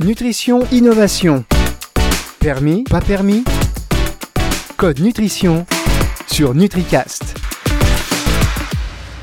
Nutrition, innovation. Permis, pas permis? Code nutrition sur NutriCast.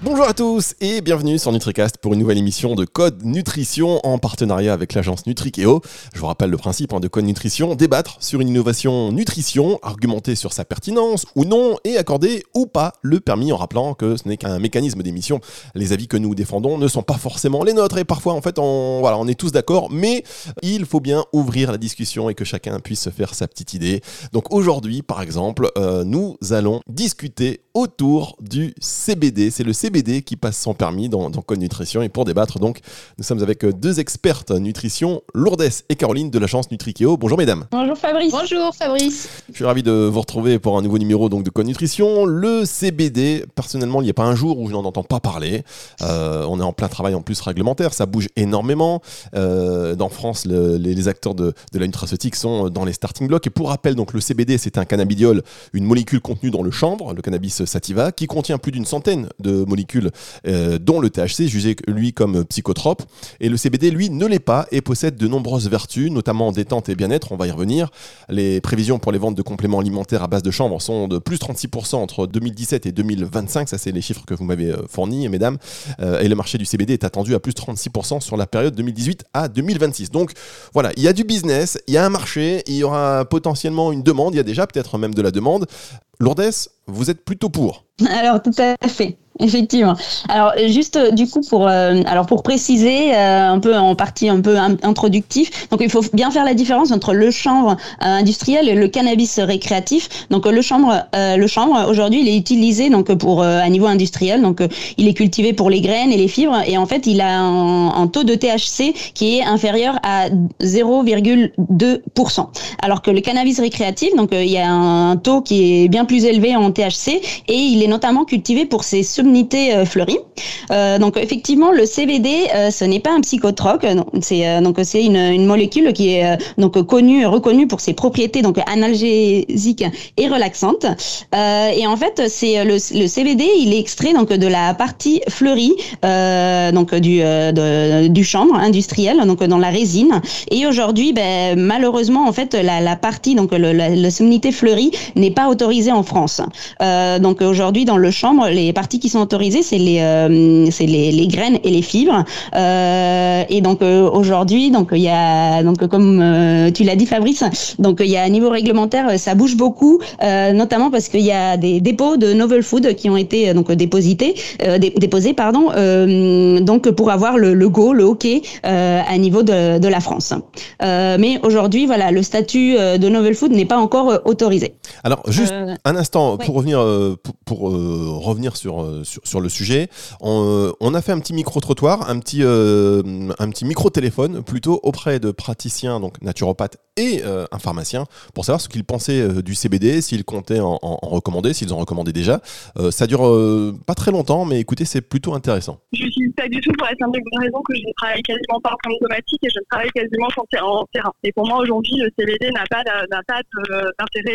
Bonjour à tous et bienvenue sur NutriCast pour une nouvelle émission de Code Nutrition en partenariat avec l'agence Nutrikeo. Je vous rappelle le principe hein, de Code Nutrition, débattre sur une innovation nutrition, argumenter sur sa pertinence ou non et accorder ou pas le permis en rappelant que ce n'est qu'un mécanisme d'émission. Les avis que nous défendons ne sont pas forcément les nôtres et parfois en fait on, voilà, on est tous d'accord mais il faut bien ouvrir la discussion et que chacun puisse se faire sa petite idée. Donc aujourd'hui par exemple euh, nous allons discuter autour du CBD. C'est le CBD CBD qui passe son permis dans, Code Nutrition. Et pour débattre, donc, nous sommes avec euh, deux expertes nutrition, Lourdes et Caroline de l'agence Nutrikeo. Bonjour mesdames. Bonjour Fabrice. Bonjour Fabrice. Je suis ravi de vous retrouver pour un nouveau numéro donc, de Code Nutrition. Le CBD, personnellement, il n'y a pas un jour où je n'en entends pas parler. Euh, on est en plein travail en plus réglementaire, ça bouge énormément. Euh, dans France, les, acteurs de, la nutraceutique sont dans les starting blocks. Et pour rappel, donc, le CBD, c'est un cannabidiol, une molécule contenue dans le chanvre, le cannabis sativa, qui contient plus d'une centaine de molécules euh, dont le THC, jugé lui comme psychotrope. Et le CBD, lui, ne l'est pas et possède de nombreuses vertus, notamment en détente et bien-être, on va y revenir. Les prévisions pour les ventes de compléments alimentaires à base de chanvre sont de plus 36% entre 2017 et 2025, ça c'est les chiffres que vous m'avez euh, fournis, mesdames. Euh, et le marché du CBD est attendu à plus 36% sur la période 2018 à 2026. Donc voilà, il y a du business, il y a un marché, il y aura potentiellement une demande, il y a déjà peut-être même de la demande. Lourdes, vous êtes plutôt pour Alors tout à fait. Effectivement. Alors juste euh, du coup pour euh, alors pour préciser euh, un peu en partie un peu introductif. Donc il faut bien faire la différence entre le chanvre industriel et le cannabis récréatif. Donc le chanvre le chanvre aujourd'hui il est utilisé donc pour à niveau industriel. Donc il est cultivé pour les graines et les fibres et en fait il a un, taux de THC qui est inférieur à 0,2%. Alors que le cannabis récréatif donc il y a un taux qui est bien plus élevé en THC et il est notamment cultivé pour ses subunité euh, fleurie. Euh, donc effectivement, le CBD, euh, ce n'est pas un psychotrope. C'est donc c'est une, molécule qui est donc connue, reconnue pour ses propriétés donc analgésiques et relaxantes. et en fait, c'est le, le, CBD, il est extrait donc de la partie fleurie donc du du chanvre industriel, donc dans la résine. Et aujourd'hui, ben, malheureusement, en fait, la, partie donc le, la, la fleurie n'est pas autorisée en France. donc aujourd'hui, dans le chanvre, les parties qui sont autorisées, c'est les, euh, c'est les, les, graines et les fibres. Euh, et donc euh, aujourd'hui, donc il y a, donc comme tu l'as dit Fabrice, donc il y a un niveau réglementaire, ça bouge beaucoup, notamment parce qu'il y a des dépôts de novel food qui ont été donc déposités, déposés pardon, donc pour avoir le, le go, le hockey à niveau de, de la France. mais aujourd'hui, voilà, le statut de novel food n'est pas encore autorisé. Alors juste un instant pour revenir pour, pour revenir sur euh, sur, le sujet. Euh, on, a fait un petit micro-trottoir, un petit, euh, un petit micro-téléphone plutôt auprès de praticiens, donc naturopathes et un pharmacien, pour savoir ce qu'ils pensaient du CBD, s'ils comptaient en, recommander, s'ils en recommandaient déjà. ça dure pas très longtemps, mais écoutez, c'est plutôt intéressant. Je suis pas du tout pour la simple raison que je ne travaille quasiment pas en automatique et je ne travaille quasiment en terrain. Et pour moi, aujourd'hui, le CBD n'a pas d'intérêt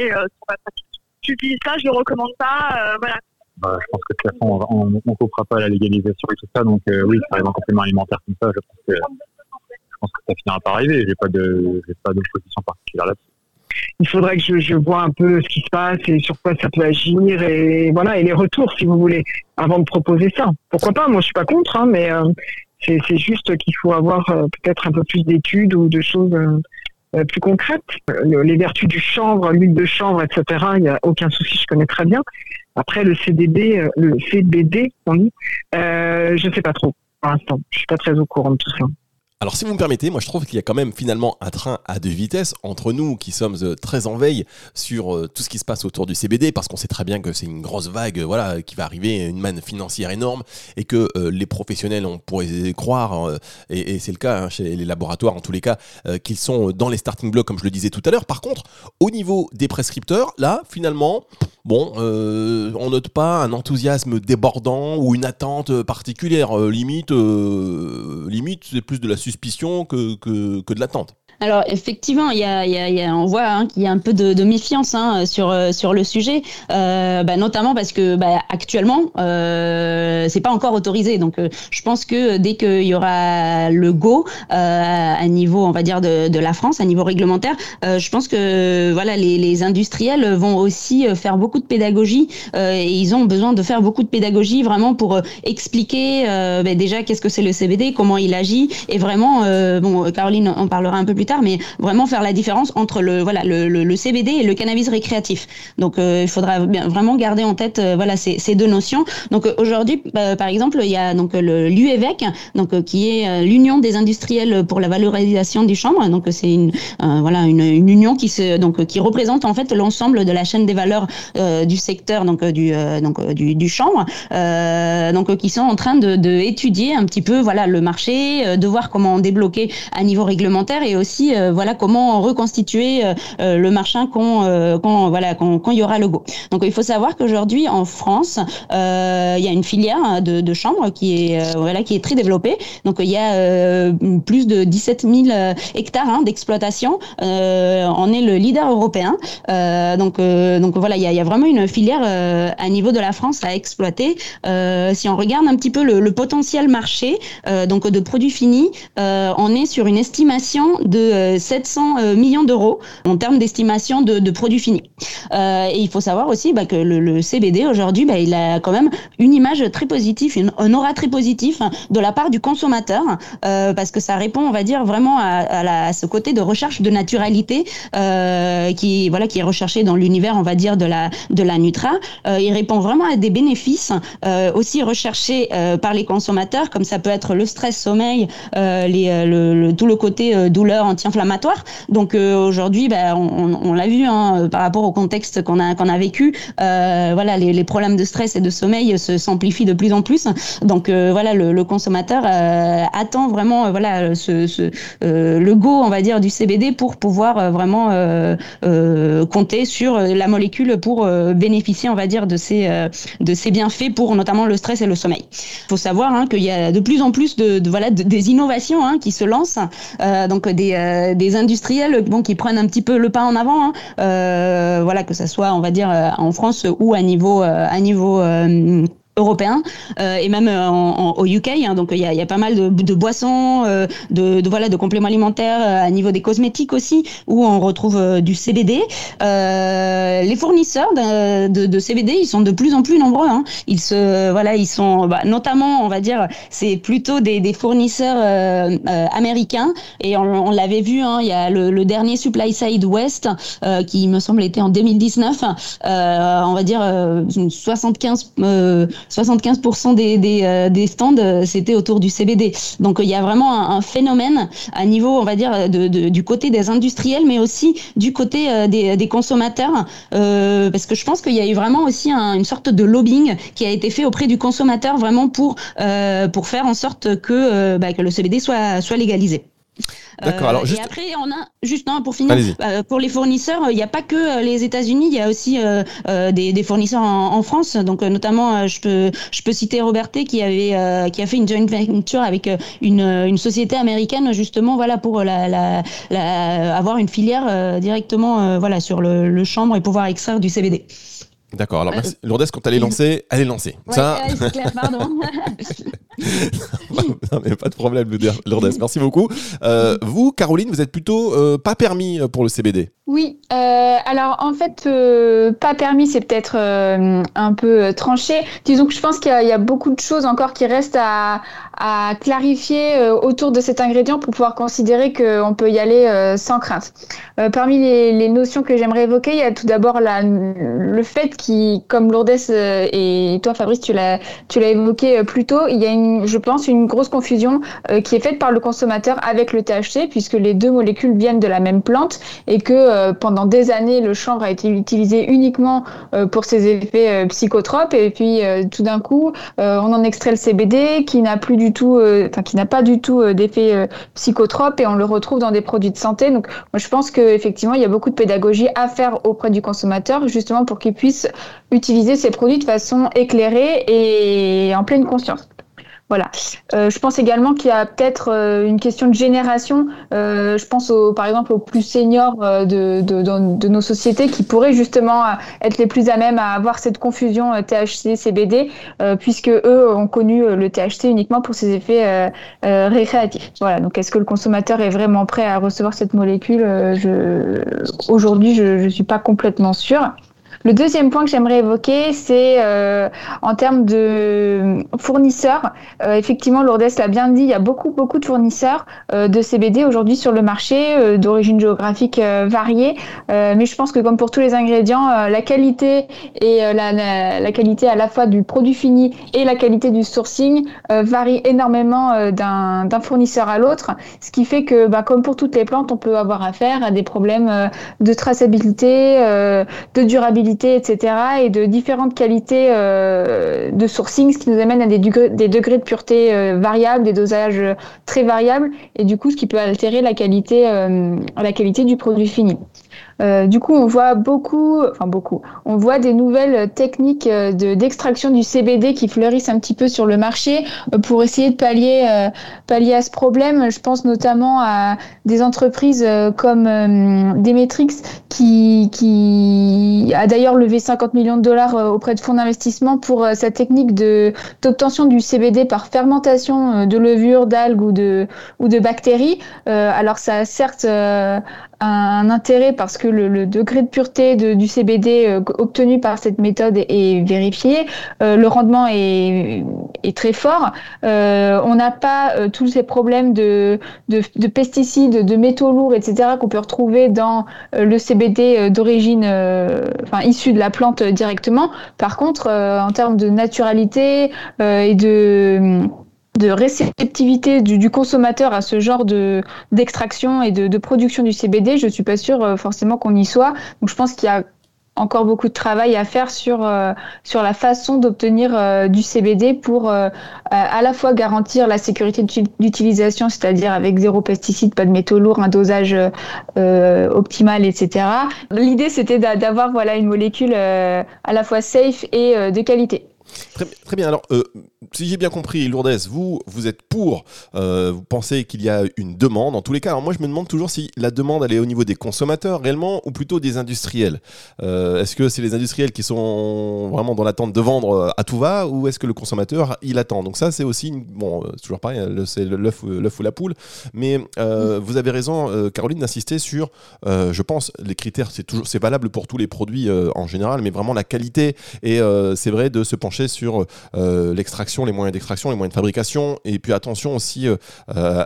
sur ma pratique. J'utilise ça, je le recommande pas. voilà, bah, je pense que de toute façon, on ne coupera pas la légalisation et tout ça. Donc euh, oui, ça arrive en complément alimentaire comme ça, je pense que, je pense que ça finira par arriver. Je n'ai pas de, pas de position particulière là-dessus. Il faudrait que je, je, vois un peu ce qui se passe et sur quoi ça peut agir et voilà et les retours si vous voulez avant de proposer ça. Pourquoi pas Moi je suis pas contre, hein, mais euh, c'est juste qu'il faut avoir euh, peut-être un peu plus d'études ou de choses plus concrètes. les vertus du chanvre, l'huile de chanvre, etc. Il n'y a aucun souci, je connais très bien. Après, le CDD, euh, le CBD, on dit, je ne sais pas trop pour l'instant. Je suis pas très au courant de tout ça. Alors si vous me permettez, moi je trouve qu'il y a quand même finalement un train à deux vitesses entre nous qui sommes euh, très en veille sur euh, tout ce qui se passe autour du CBD parce qu'on sait très bien que c'est une grosse vague voilà qui va arriver, une manne financière énorme et que euh, les professionnels on pourrait croire et, c'est le cas hein, chez les laboratoires en tous les cas qu'ils sont dans les starting blocks comme je le disais tout à l'heure. Par contre, au niveau des prescripteurs, là finalement bon, on note pas un enthousiasme débordant ou une attente particulière. limite, limite, c'est plus de la suspicion que, que, que de l'attente. Alors effectivement, il y a, y a, on voit hein, qu'il y a un peu de, de méfiance hein, sur euh, sur le sujet, euh, bah, notamment parce que bah, actuellement, euh, c'est pas encore autorisé. Donc, euh, je pense que dès qu'il y aura le go à niveau, on va dire de, de, la France, à niveau réglementaire, je pense que voilà, les, les, industriels vont aussi faire beaucoup de pédagogie. Et ils ont besoin de faire beaucoup de pédagogie vraiment pour expliquer bah, déjà qu'est-ce que c'est le CBD, comment il agit. Et vraiment, bon, Caroline en parlera un peu plus mais vraiment faire la différence entre le voilà le, le, CBD et le cannabis récréatif. Donc euh, il faudra bien, vraiment garder en tête euh, voilà ces, ces, deux notions. Donc euh, aujourd'hui, bah, par exemple, il y a donc l'UEVEC, donc qui est l'Union des industriels pour la valorisation du chanvre. Donc c'est une voilà une, union qui se donc qui représente en fait l'ensemble de la chaîne des valeurs du secteur donc du donc du, du chanvre. donc qui sont en train de, de, un petit peu voilà le marché, de voir comment débloquer à niveau réglementaire et aussi euh, voilà comment reconstituer euh, euh, le marchand quand, quand voilà quand, quand, il y aura le go. Donc il faut savoir qu'aujourd'hui en France, il y a une filière de, de chambre qui est voilà qui est très développée. Donc il y a plus de 17 000 hectares hein, d'exploitation. on est le leader européen. donc donc voilà il y a, y a, vraiment une filière à niveau de la France à exploiter. si on regarde un petit peu le, le potentiel marché donc de produits finis, on est sur une estimation de 700 euh, millions d'euros en termes d'estimation de, produits finis. Euh, et il faut savoir aussi bah, que le, CBD aujourd'hui, bah, il a quand même une image très positive, une, un aura très positif hein, de la part du consommateur, euh, parce que ça répond, on va dire, vraiment à, ce côté de recherche de naturalité qui, voilà, qui est recherché dans l'univers, on va dire, de la, de la Nutra. il répond vraiment à des bénéfices aussi recherchés par les consommateurs, comme ça peut être le stress, sommeil, tout le côté douleur, anti-inflammatoire. Donc euh, aujourd'hui, bah, on, on, l'a vu hein, euh, par rapport au contexte qu'on a qu'on a vécu. Euh, voilà, les, les, problèmes de stress et de sommeil se s'amplifient de plus en plus. Donc voilà, le, le consommateur attend vraiment voilà ce, ce le go, on va dire, du CBD pour pouvoir vraiment compter sur la molécule pour bénéficier, on va dire, de ces de ces bienfaits pour notamment le stress et le sommeil. Il faut savoir hein, qu'il y a de plus en plus de, de voilà des innovations hein, qui se lancent, donc des euh, des industriels bon, qui prennent un petit peu le pas en avant, hein. euh, voilà que ce soit on va dire euh, en France ou à niveau à niveau européen euh, et même euh, en, au UK. Hein, donc il y a, y a, pas mal de, de boissons, euh, de, de, voilà, de compléments alimentaires à niveau des cosmétiques aussi, où on retrouve du CBD. les fournisseurs de, de, de, CBD, ils sont de plus en plus nombreux. Hein. Ils se, voilà, ils sont bah, notamment, on va dire, c'est plutôt des, des fournisseurs américains. Et on, on l'avait vu, hein, il y a le, le, dernier Supply Side West qui me semble était en 2019. on va dire 75 75% des, des, euh, des stands, euh, c'était autour du CBD. Donc il y a vraiment un, phénomène à niveau, on va dire, de, de, du côté des industriels, mais aussi du côté euh, des, des, consommateurs, euh, parce que je pense qu'il y a eu vraiment aussi un, une sorte de lobbying qui a été fait auprès du consommateur, vraiment pour, euh, pour faire en sorte que, bah, que le CBD soit, soit légalisé. D'accord. Alors euh, juste... Et après, on a juste non, pour finir, euh, pour les fournisseurs, il n'y a pas que euh, les États-Unis, il y a aussi des, des, fournisseurs en, en, France. Donc notamment, je peux je peux citer Roberté qui avait qui a fait une joint venture avec une, une société américaine justement, voilà pour la, la, la avoir une filière directement voilà sur le, le chanvre et pouvoir extraire du CBD. D'accord. Alors, merci. Lourdes, quand elle est lancée, elle est lancée. Ouais, ça... c'est clair, pardon. non, mais pas de problème, Lourdes. Merci beaucoup. Euh, vous, Caroline, vous êtes plutôt euh, pas permis pour le CBD Oui. Euh, alors, en fait, euh, pas permis, c'est peut-être euh, un peu tranché. Disons que je pense qu'il y, a beaucoup de choses encore qui restent à, clarifier autour de cet ingrédient pour pouvoir considérer qu'on peut y aller sans crainte. parmi les, notions que j'aimerais évoquer, il y a tout d'abord le fait qui, comme Lourdes euh, et toi Fabrice, tu l'as, évoqué euh, plus tôt, il y a une, je pense, une grosse confusion euh, qui est faite par le consommateur avec le THC, puisque les deux molécules viennent de la même plante et que pendant des années, le chanvre a été utilisé uniquement pour ses effets psychotropes et puis tout d'un coup, on en extrait le CBD qui n'a plus du tout, enfin qui n'a pas du tout d'effet psychotrope et on le retrouve dans des produits de santé. Donc, moi, je pense qu'effectivement, il y a beaucoup de pédagogie à faire auprès du consommateur, justement pour qu'il puisse utiliser ces produits de façon éclairée et en pleine conscience. Voilà. Euh, je pense également qu'il y a peut-être euh, une question de génération. Euh, je pense au, par exemple aux plus seniors de, de, nos sociétés qui pourraient justement être les plus à même à avoir cette confusion THC-CBD, puisque eux ont connu le THC uniquement pour ses effets récréatifs. Voilà. Donc, est-ce que le consommateur est vraiment prêt à recevoir cette molécule je... Aujourd'hui, je ne suis pas complètement sûre. Le deuxième point que j'aimerais évoquer, c'est euh, en termes de fournisseurs. Euh, effectivement, Lourdes l'a bien dit, il y a beaucoup, beaucoup de fournisseurs euh, de CBD aujourd'hui sur le marché, d'origine géographique variée. mais je pense que comme pour tous les ingrédients, la qualité et la, qualité à la fois du produit fini et la qualité du sourcing varie énormément d'un fournisseur à l'autre, ce qui fait que, bah, comme pour toutes les plantes, on peut avoir affaire à des problèmes de traçabilité, de durabilité etc., et de différentes qualités euh, de sourcing, ce qui nous amène à des degrés, de pureté euh, variables, des dosages très variables, et du coup, ce qui peut altérer la qualité, euh, la qualité du produit fini. Euh, du coup, on voit beaucoup, enfin beaucoup, on voit des nouvelles techniques euh, de, d'extraction du CBD qui fleurissent un petit peu sur le marché euh, pour essayer de pallier, euh, pallier à ce problème. Je pense notamment à des entreprises comme Demetrix qui, qui a d'ailleurs levé 50 millions de dollars auprès de fonds d'investissement pour sa technique d'obtention du CBD par fermentation de levures, d'algues ou de, ou de bactéries. alors ça a certes un intérêt parce que le, le degré de pureté de, du CBD euh, obtenu par cette méthode est, vérifié, euh, le rendement est, est très fort. Euh, on n'a pas euh, tous ces problèmes de, de, de, pesticides, de métaux lourds, etc. qu'on peut retrouver dans euh, le CBD d'origine, enfin issu de la plante directement. Par contre, en termes de naturalité et de de réceptivité du, du, consommateur à ce genre de d'extraction et de, de, production du CBD, je suis pas sûre euh, forcément qu'on y soit. Donc je pense qu'il y a encore beaucoup de travail à faire sur euh, sur la façon d'obtenir euh, du CBD pour euh, à la fois garantir la sécurité d'utilisation, c'est-à-dire avec zéro pesticide, pas de métaux lourds, un dosage euh, optimal, etc. L'idée c'était d'avoir voilà une molécule à la fois safe et de qualité. Très, très, bien. Alors, euh, si j'ai bien compris, Lourdes, vous, vous êtes pour, euh, vous pensez qu'il y a une demande. En tous les cas, alors moi, je me demande toujours si la demande, elle est au niveau des consommateurs réellement ou plutôt des industriels. Euh, est-ce que c'est les industriels qui sont vraiment dans l'attente de vendre à tout va ou est-ce que le consommateur, il attend? Donc ça, c'est aussi, une, bon, c'est toujours pareil, hein, c'est l'œuf ou la poule. Mais mmh. vous avez raison, Caroline, d'insister sur, je pense, les critères, c'est toujours, c'est valable pour tous les produits en général, mais vraiment la qualité. Et c'est vrai de se pencher sur euh, l'extraction, les moyens d'extraction, les moyens de fabrication, et puis attention aussi euh,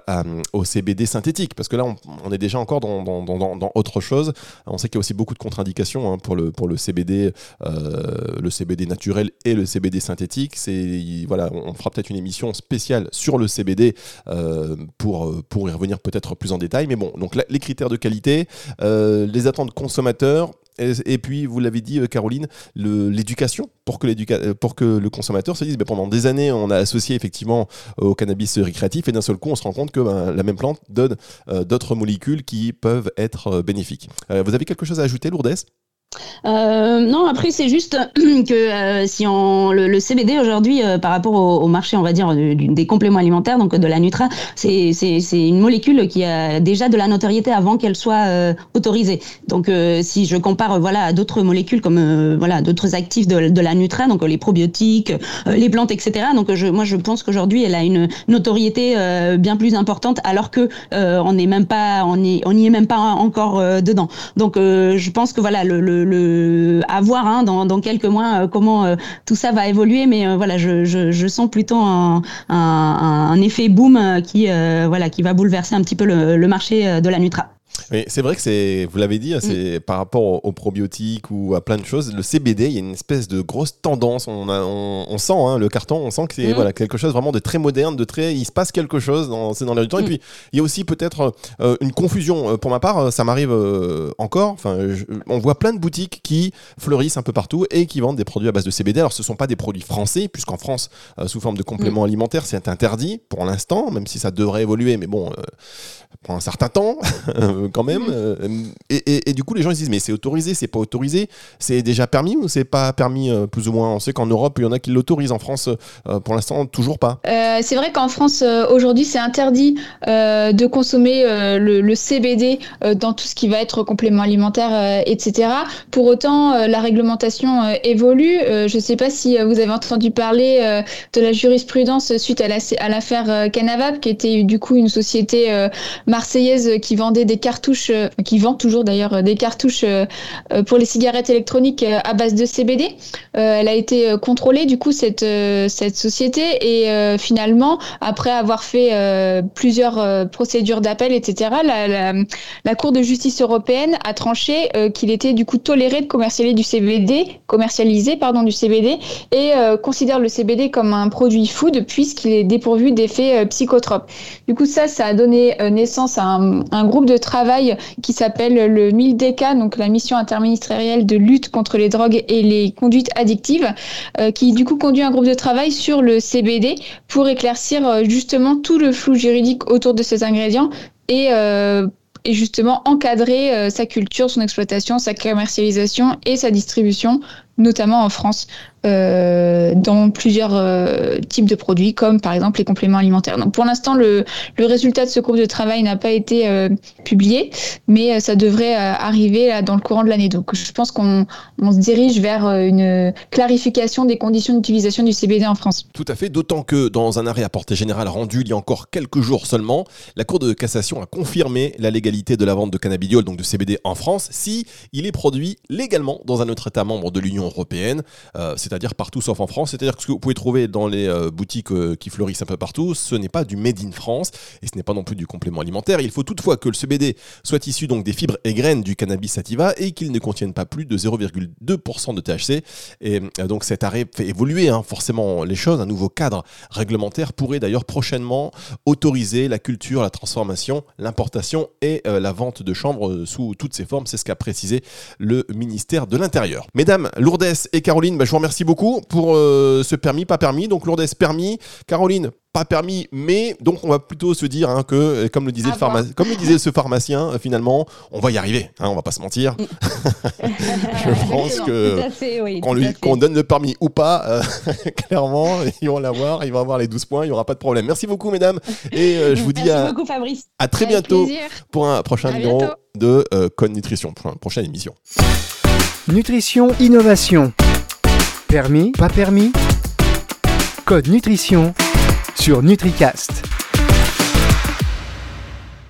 au CBD synthétique, parce que là, on, est déjà encore dans, dans, dans, autre chose. On sait qu'il y a aussi beaucoup de contre-indications hein, pour, le, CBD, euh, le CBD naturel et le CBD synthétique. C'est voilà, on fera peut-être une émission spéciale sur le CBD euh, pour y revenir peut-être plus en détail. Mais bon, donc les critères de qualité, euh, les attentes consommateurs, et, puis, vous l'avez dit, euh, Caroline, l'éducation pour, que euh, pour que le consommateur se dise ben, pendant des années, on a associé effectivement au cannabis récréatif et d'un seul coup, on se rend compte que ben, la même plante donne euh, d'autres molécules qui peuvent être bénéfiques. Vous avez quelque chose à ajouter, Lourdes? Euh, non, après c'est juste que euh, si on le, le CBD aujourd'hui euh, par rapport au, au, marché, on va dire du, des compléments alimentaires, donc de la Nutra, c'est une molécule qui a déjà de la notoriété avant qu'elle soit euh, autorisée. Donc euh, si je compare voilà à d'autres molécules comme voilà d'autres actifs de, de, la Nutra, donc les probiotiques, les plantes, etc. Donc je, moi je pense qu'aujourd'hui elle a une notoriété bien plus importante alors que on n'est même pas on n'y est même pas encore dedans. Donc je pense que voilà le, le le, à voir hein, dans, dans, quelques mois euh, comment euh, tout ça va évoluer. Mais euh, voilà, je, je, je, sens plutôt un, un, un effet boom qui, voilà, qui va bouleverser un petit peu le, le marché de la Nutra. Oui, c'est vrai que c'est, vous l'avez dit, hein, c'est mm. par rapport aux probiotiques ou à plein de choses. Le CBD, il y a une espèce de grosse tendance. On, a, on, on sent hein, le carton, on sent que c'est mm. voilà quelque chose vraiment de très moderne, de très, il se passe quelque chose dans, c'est dans l'air du temps. Mm. Et puis il y a aussi peut-être euh, une confusion. Pour ma part, ça m'arrive euh, encore. Enfin, je, on voit plein de boutiques qui fleurissent un peu partout et qui vendent des produits à base de CBD. Alors ce sont pas des produits français, puisqu'en France, euh, sous forme de compléments alimentaires, c'est interdit pour l'instant, même si ça devrait évoluer. Mais bon, pour un certain temps, quand même. euh, et, et- et du coup, les gens ils se disent, mais c'est autorisé, c'est pas autorisé, c'est déjà permis ou c'est pas permis euh, plus ou moins? On sait qu'en Europe, il y en a qui l'autorisent. En France, euh, pour l'instant, toujours pas. Euh, c'est vrai qu'en France, euh, aujourd'hui, c'est interdit euh, de consommer euh, le, le CBD euh, dans tout ce qui va être complément alimentaire, euh, etc. Pour autant, euh, la réglementation euh, évolue. Euh, je ne sais pas si euh, vous avez entendu parler euh, de la jurisprudence suite à la- à l'affaire euh, Canavap, qui était du coup une société euh, marseillaise qui vendait des euh, qui vend toujours d'ailleurs euh, des cartouches euh, pour les cigarettes électroniques à base de CBD. Elle a été contrôlée du coup cette cette société et finalement après avoir fait plusieurs procédures d'appel etc la, la, Cour de justice européenne a tranché qu'il était du coup toléré de commercialiser du CBD commercialiser pardon du CBD et considère le CBD comme un produit food puisqu'il est dépourvu d'effets psychotropes. Du coup ça ça a donné naissance à un groupe de travail qui s'appelle le MILDECA donc la mission interministérielle de lutte contre les drogues et les conduites addictives euh, qui du coup conduit un groupe de travail sur le CBD pour éclaircir euh, justement tout le flou juridique autour de ces ingrédients et, euh, justement encadrer sa culture, son exploitation, sa commercialisation et sa distribution, notamment en France, euh, dans plusieurs euh, types de produits, comme par exemple les compléments alimentaires. Donc pour l'instant, le, le résultat de ce groupe de travail n'a pas été euh, publié, mais ça devrait arriver dans le courant de l'année. Donc je pense qu'on on se dirige vers une clarification des conditions d'utilisation du CBD en France. Tout à fait, d'autant que dans un arrêt à portée générale rendu il y a encore quelques jours seulement, la Cour de cassation a confirmé la légalité de la vente de cannabidiol, donc de CBD en France, si il est produit légalement dans un autre État membre de l'Union européenne, euh, c'est-à-dire partout sauf en France. C'est-à-dire que ce que vous pouvez trouver dans les euh, boutiques euh, qui fleurissent un peu partout, ce n'est pas du made in France et ce n'est pas non plus du complément alimentaire. Il faut toutefois que le CBD soit issu donc des fibres et graines du cannabis sativa et qu'il ne contienne pas plus de 0,2% de THC. Et donc cet arrêt fait évoluer hein, forcément les choses. Un nouveau cadre réglementaire pourrait d'ailleurs prochainement autoriser la culture, la transformation, l'importation et la vente de chanvre sous toutes ses formes. C'est ce qu'a précisé le ministère de l'Intérieur. Mesdames, Lourdes et Caroline, bah, je vous remercie beaucoup pour euh, ce permis, pas permis. Donc Lourdes, permis. Caroline, pas permis, mais donc on va plutôt se dire hein, que, euh, comme le disait, le pharma- comme le disait ce pharmacien, euh, finalement, on va y arriver. Hein, on va pas se mentir. je pense que oui. qu'on lui donne le permis ou pas, euh, clairement, ils vont l'avoir, il va avoir les 12 points, il n'y aura pas de problème. Merci beaucoup, mesdames, et euh, je vous dis à, beaucoup, Fabrice. à très Avec bientôt plaisir. pour un prochain À numéro bientôt. de Code Nutrition, pour une prochaine émission. Nutrition Innovation. Permis, pas permis? Code Nutrition sur NutriCast.